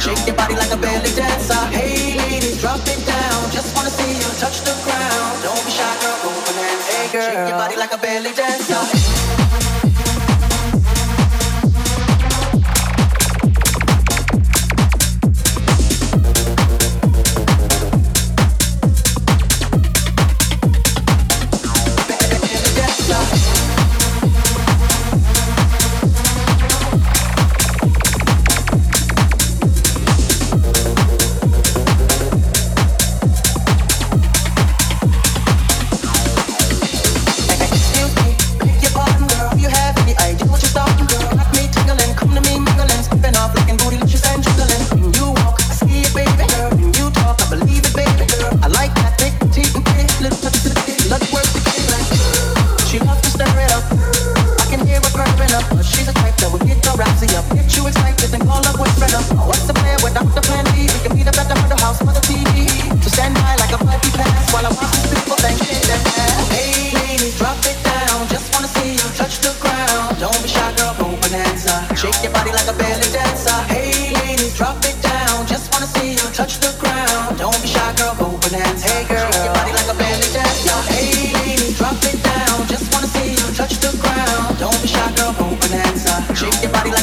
Shake your body like a belly dancer. Hey ladies, drop it down. Just wanna.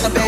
like a baby.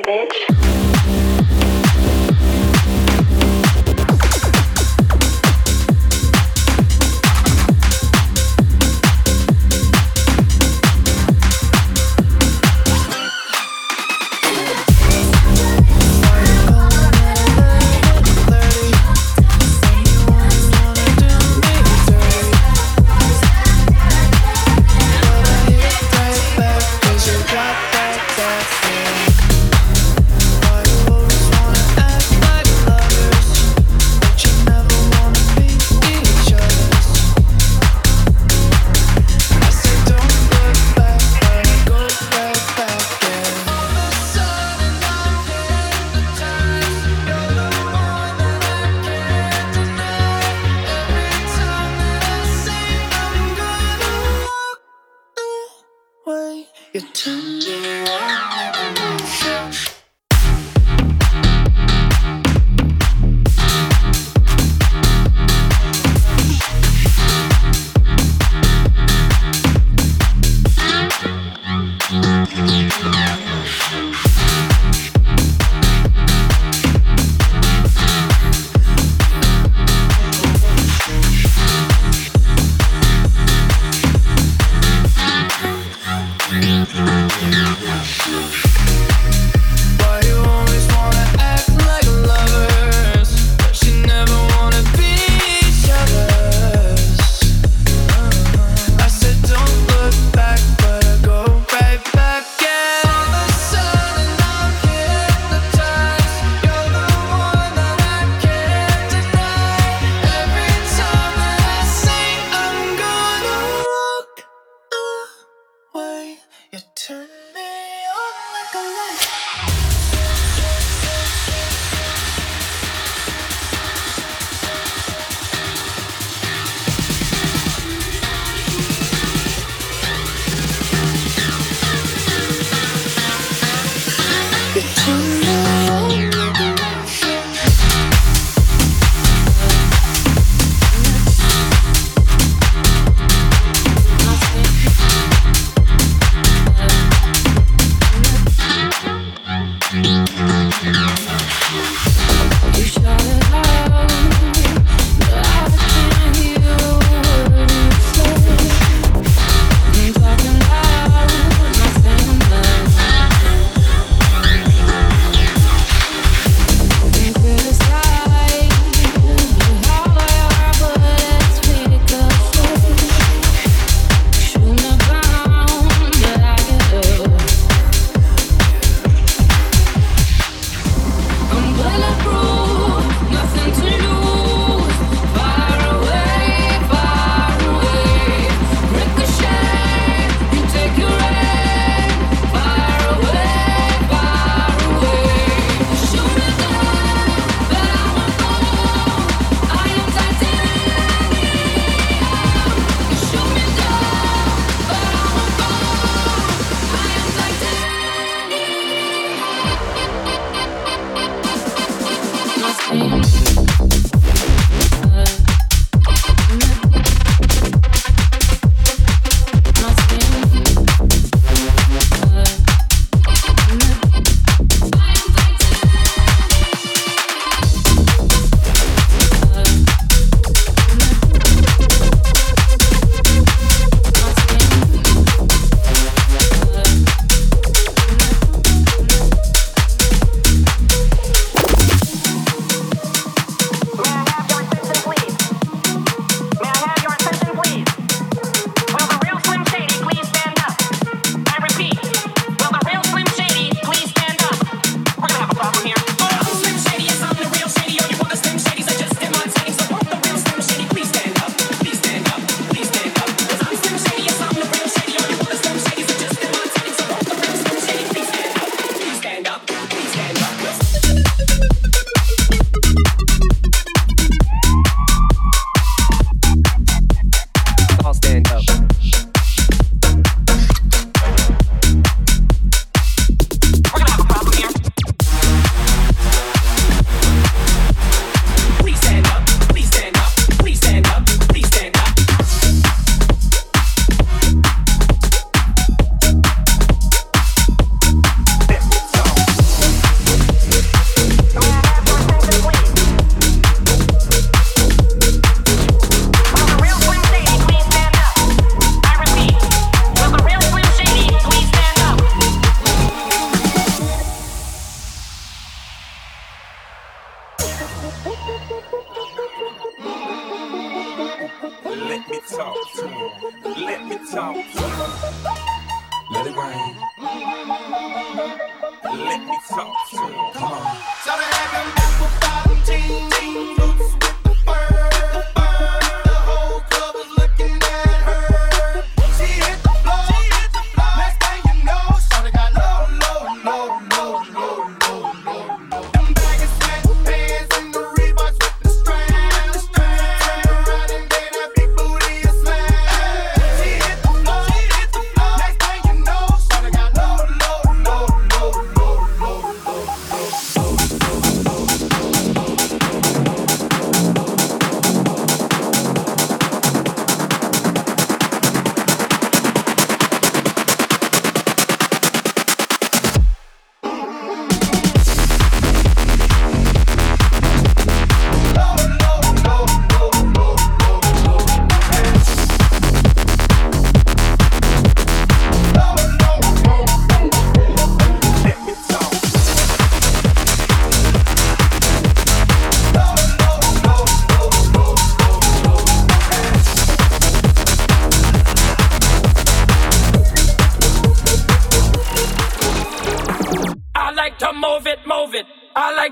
bitch.